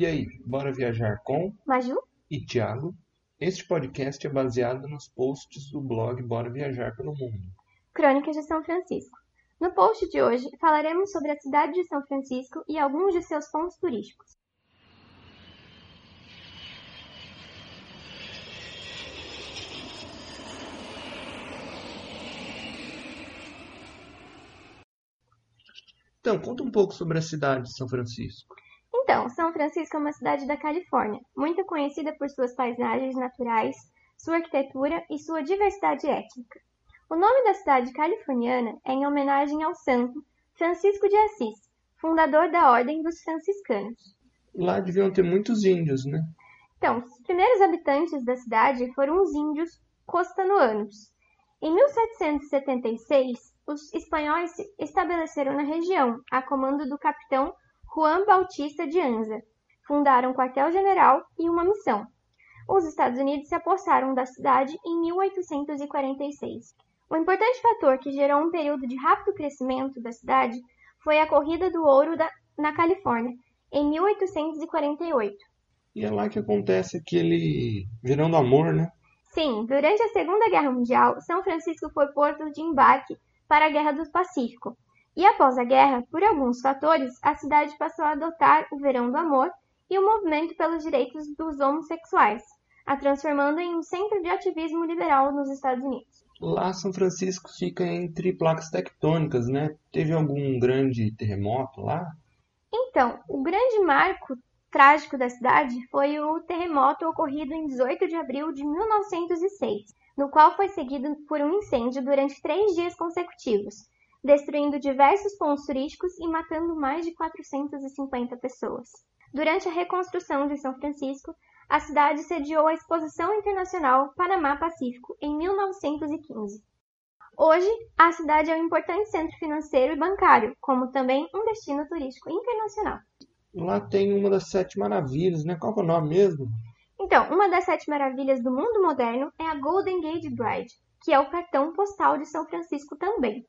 E aí, bora viajar com Maju? e Thiago? Este podcast é baseado nos posts do blog Bora Viajar pelo Mundo. Crônicas de São Francisco. No post de hoje, falaremos sobre a cidade de São Francisco e alguns de seus pontos turísticos. Então, conta um pouco sobre a cidade de São Francisco. Então, São Francisco é uma cidade da Califórnia, muito conhecida por suas paisagens naturais, sua arquitetura e sua diversidade étnica. O nome da cidade californiana é em homenagem ao santo Francisco de Assis, fundador da Ordem dos Franciscanos. Lá deviam ter muitos índios, né? Então, os primeiros habitantes da cidade foram os índios costanoanos. Em 1776, os espanhóis se estabeleceram na região, a comando do capitão Juan Bautista de Anza. Fundaram um quartel-general e uma missão. Os Estados Unidos se apossaram da cidade em 1846. O importante fator que gerou um período de rápido crescimento da cidade foi a corrida do ouro da, na Califórnia, em 1848. E é lá que acontece aquele verão do amor, né? Sim, durante a Segunda Guerra Mundial, São Francisco foi porto de embarque para a Guerra do Pacífico. E após a guerra, por alguns fatores, a cidade passou a adotar o Verão do Amor e o movimento pelos direitos dos homossexuais, a transformando em um centro de ativismo liberal nos Estados Unidos. Lá São Francisco fica entre placas tectônicas, né? Teve algum grande terremoto lá? Então, o grande marco trágico da cidade foi o terremoto ocorrido em 18 de abril de 1906, no qual foi seguido por um incêndio durante três dias consecutivos, destruindo diversos pontos turísticos e matando mais de 450 pessoas. Durante a reconstrução de São Francisco, a cidade sediou a Exposição Internacional Panamá Pacífico em 1915. Hoje, a cidade é um importante centro financeiro e bancário, como também um destino turístico internacional. Lá tem uma das sete maravilhas, né? Qual é o nome mesmo? Então, uma das sete maravilhas do mundo moderno é a Golden Gate Bridge, que é o cartão postal de São Francisco também.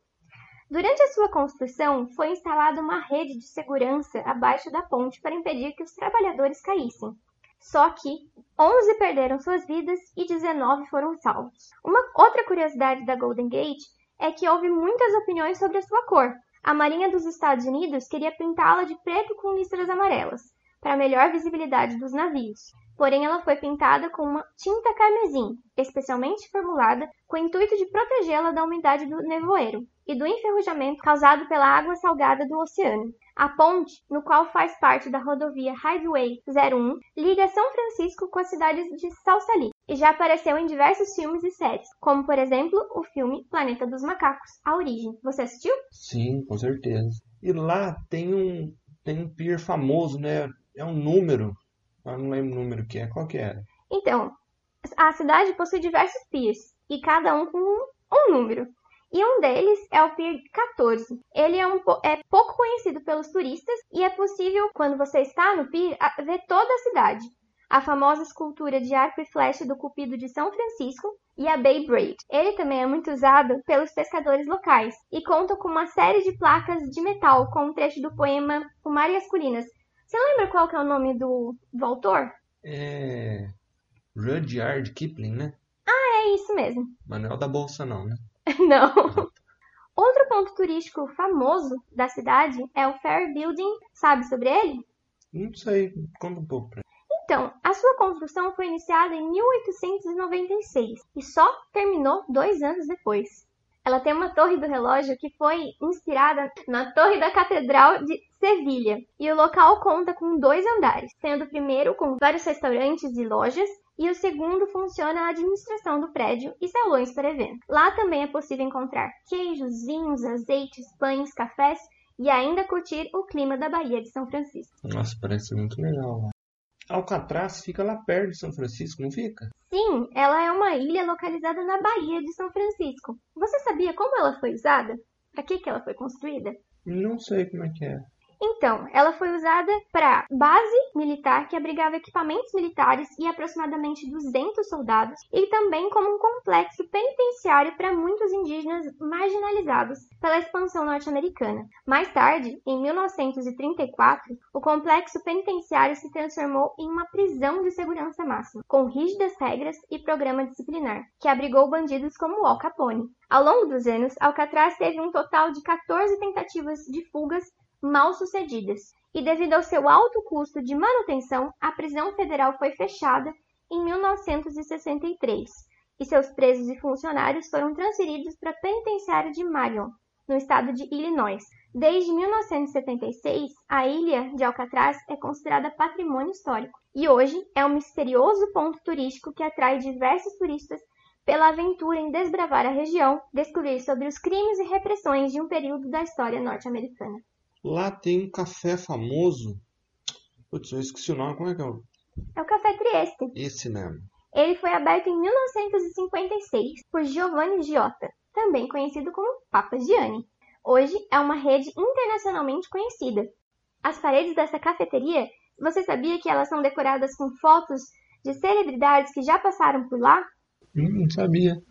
Durante a sua construção, foi instalada uma rede de segurança abaixo da ponte para impedir que os trabalhadores caíssem. Só que 11 perderam suas vidas e 19 foram salvos. Uma outra curiosidade da Golden Gate é que houve muitas opiniões sobre a sua cor. A Marinha dos Estados Unidos queria pintá-la de preto com listras amarelas, para melhor visibilidade dos navios. Porém, ela foi pintada com uma tinta carmesim, especialmente formulada com o intuito de protegê-la da umidade do nevoeiro e do enferrujamento causado pela água salgada do oceano. A ponte, no qual faz parte da rodovia Highway 01, liga São Francisco com as cidades de Salsalito e já apareceu em diversos filmes e séries, como por exemplo o filme Planeta dos Macacos, A Origem. Você assistiu? Sim, com certeza. E lá tem um tem um pier famoso, né? É um número. Eu não lembro o número que é. Qual que era? Então, a cidade possui diversos piers e cada um com um, número. E um deles é o Pier 14. Ele é, um, é pouco conhecido pelos turistas e é possível, quando você está no pier, ver toda a cidade. A famosa escultura de arco e flecha do Cupido de São Francisco e a Bay Braid. Ele também é muito usado pelos pescadores locais e conta com uma série de placas de metal com um trecho do poema O Mar e as Colinas. Você lembra qual que é o nome do, do autor? É. Rudyard Kipling, né? Ah, é isso mesmo. Manuel da Bolsa, não, né? Não. Outro ponto turístico famoso da cidade é o Fair Building. Sabe sobre ele? Não sei, conta um pouco pra Então, a sua construção foi iniciada em 1896 e só terminou dois anos depois. Ela tem uma torre do relógio que foi inspirada na torre da Catedral de Sevilha, e o local conta com dois andares, sendo o primeiro com vários restaurantes e lojas, e o segundo funciona a administração do prédio e salões para eventos. Lá também é possível encontrar queijos, vinhos, azeites, pães, cafés e ainda curtir o clima da Baía de São Francisco. Nossa, parece muito legal lá. Alcatraz fica lá perto de São Francisco, não fica? Sim, ela é uma ilha localizada na Baía de São Francisco. Você sabia como ela foi usada? Para que, que ela foi construída? Não sei como é que é. Então, ela foi usada para base militar que abrigava equipamentos militares e aproximadamente 200 soldados, e também como um complexo penitenciário para muitos indígenas marginalizados pela expansão norte-americana. Mais tarde, em 1934, o complexo penitenciário se transformou em uma prisão de segurança máxima, com rígidas regras e programa disciplinar, que abrigou bandidos como Al Capone. Ao longo dos anos, Alcatraz teve um total de 14 tentativas de fugas mal sucedidas, e devido ao seu alto custo de manutenção, a prisão federal foi fechada em 1963 e seus presos e funcionários foram transferidos para a penitenciária de Marion, no estado de Illinois. Desde 1976, a ilha de Alcatraz é considerada patrimônio histórico e hoje é um misterioso ponto turístico que atrai diversos turistas pela aventura em desbravar a região, descobrir sobre os crimes e repressões de um período da história norte-americana. Lá tem um café famoso. Putz, eu esqueci o nome. Como é que é o. É o Café Trieste. Esse mesmo. Ele foi aberto em 1956 por Giovanni Giotta, também conhecido como Papa Gianni. Hoje é uma rede internacionalmente conhecida. As paredes dessa cafeteria, você sabia que elas são decoradas com fotos de celebridades que já passaram por lá? Hum, não sabia.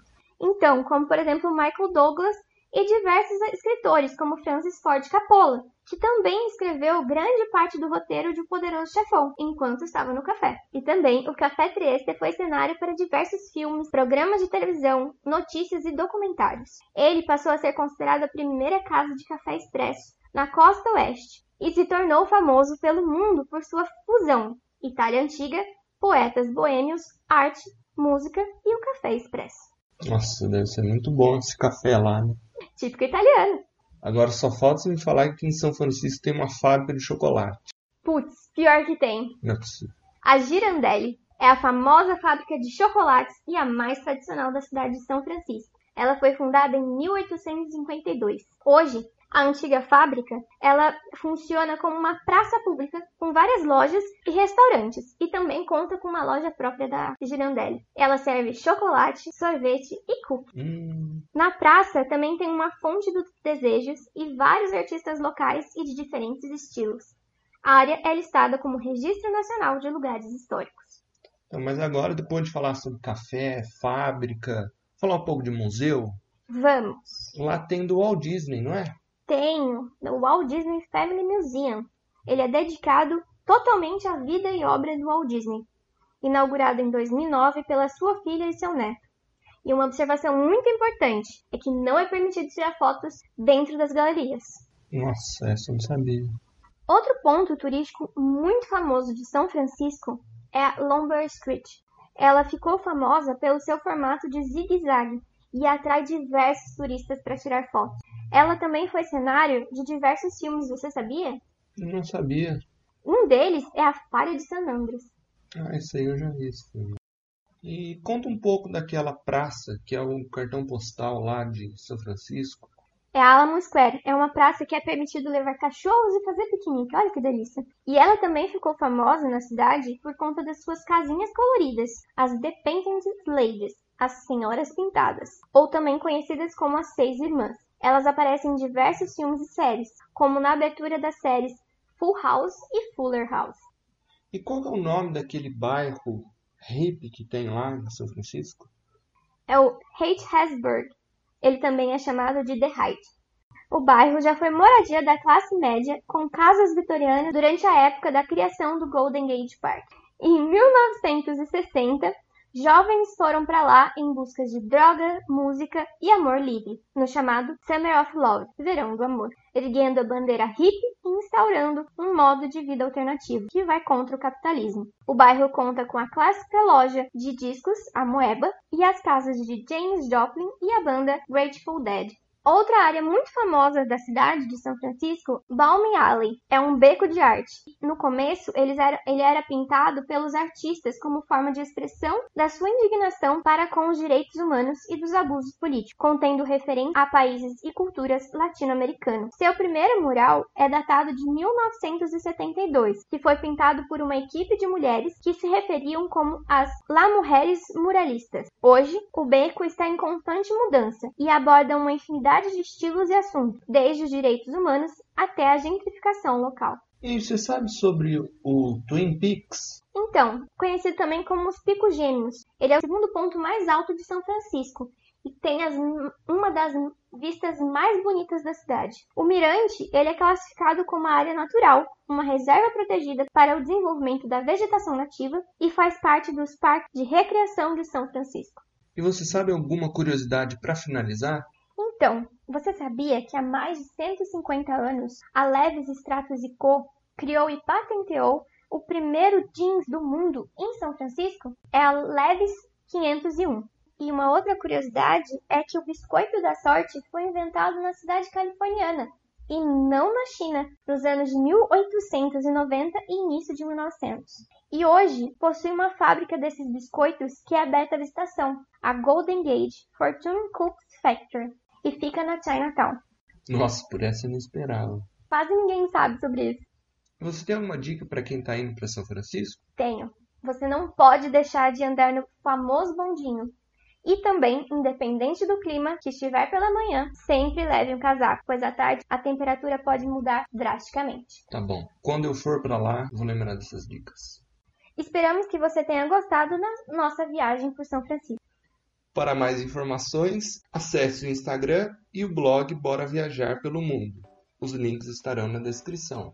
Então, como por exemplo Michael Douglas e diversos escritores, como Francis Ford Coppola, que também escreveu grande parte do roteiro de O Poderoso Chefão, enquanto estava no café. E também o Café Trieste foi cenário para diversos filmes, programas de televisão, notícias e documentários. Ele passou a ser considerado a primeira casa de café expresso na costa oeste e se tornou famoso pelo mundo por sua fusão Itália antiga, poetas boêmios, arte, música e o café expresso. Nossa, deve ser muito bom esse café lá, né? Típico italiano. Agora só falta você me falar que em São Francisco tem uma fábrica de chocolate. Putz, pior que tem. Não é possível. A Girandelli é a famosa fábrica de chocolates e a mais tradicional da cidade de São Francisco. Ela foi fundada em 1852. Hoje, a antiga fábrica, ela funciona como uma praça pública com várias lojas e restaurantes e também conta com uma loja própria da Girandelli. Ela serve chocolate, sorvete e cookie. Hum, Na praça também tem uma fonte dos desejos e vários artistas locais e de diferentes estilos. A área é listada como Registro Nacional de Lugares Históricos. então, mas agora, depois de falar sobre café, fábrica, falar um pouco de museu, Vamos! lá tem do Walt Disney, não é? Tenho o Walt Disney Family Museum. Ele é dedicado totalmente à vida e obra do Walt Disney, inaugurado em 2009 pela sua filha e seu neto. E uma observação muito importante é que não é permitido tirar fotos dentro das galerias. Nossa, essa eu não sabia. Outro ponto turístico muito famoso de São Francisco é a Lombard Street. Ela ficou famosa pelo seu formato de zigue-zague e atrai diversos turistas para tirar fotos. Ela também foi cenário de diversos filmes, você sabia? Eu não sabia. Um deles é A Falha de San Andreas. Ah, esse aí eu já vi esse filme. E conta um pouco daquela praça que é o cartão postal lá de São Francisco. É a Alamo Square. É uma praça que é permitido levar cachorros e fazer piquenique. Olha que delícia. E ela também ficou famosa na cidade por conta das suas casinhas coloridas, as Painted Ladies, as Senhoras Pintadas, ou também conhecidas como as Seis Irmãs. Elas aparecem em diversos filmes e séries, como na abertura das séries Full House e Fuller House. E qual é o nome daquele bairro hippie que tem lá em São Francisco? É o Haight-Hasburg. Ele também é chamado de The Height. O bairro já foi moradia da classe média com casas vitorianas durante a época da criação do Golden Gate Park. Em 1960, jovens foram para lá em busca de droga, música e amor livre, no chamado Summer of Love, Verão do Amor, erguendo a bandeira hippie e instaurando um modo de vida alternativo que vai contra o capitalismo. O bairro conta com a clássica loja de discos, a Moeba, e as casas de James Joplin e a banda Grateful Dead. Outra área muito famosa da cidade de São Francisco, Balmy Alley, é um beco de arte. No começo, ele era pintado pelos artistas como forma de expressão da sua indignação para com os direitos humanos e dos abusos políticos, contendo referências a países e culturas latino-americanos. Seu primeiro mural é datado de 1972, que foi pintado por uma equipe de mulheres que se referiam como as La Mujeres Muralistas. Hoje, o beco está em constante mudança e aborda uma infinidade de estilos e assuntos, desde os direitos humanos até a gentrificação local. E você sabe sobre o Twin Peaks? Então, conhecido também como os Picos Gêmeos, ele é o segundo ponto mais alto de São Francisco e tem as, uma das vistas mais bonitas da cidade. O mirante ele é classificado como uma área natural, uma reserva protegida para o desenvolvimento da vegetação nativa e faz parte dos parques de recreação de São Francisco. E você sabe alguma curiosidade para finalizar? Então, você sabia que há mais de 150 anos a Levis Stratos Co. criou e patenteou o primeiro jeans do mundo em São Francisco? É a Levis 501. E uma outra curiosidade é que o biscoito da sorte foi inventado na cidade californiana e não na China, nos anos de 1890 e início de 1900. E hoje possui uma fábrica desses biscoitos que é aberta à visitação, a Golden Gate Fortune Cooks Factory, e fica na Chinatown. Nossa, por essa eu não esperava. Quase ninguém sabe sobre isso. Você tem alguma dica para quem está indo para São Francisco? Tenho. Você não pode deixar de andar no famoso bondinho. E também, independente do clima que estiver pela manhã, sempre leve um casaco, pois à tarde a temperatura pode mudar drasticamente. Tá bom. Quando eu for para lá, vou lembrar dessas dicas. Esperamos que você tenha gostado da nossa viagem por São Francisco. Para mais informações, acesse o Instagram e o blog Bora Viajar pelo Mundo. Os links estarão na descrição.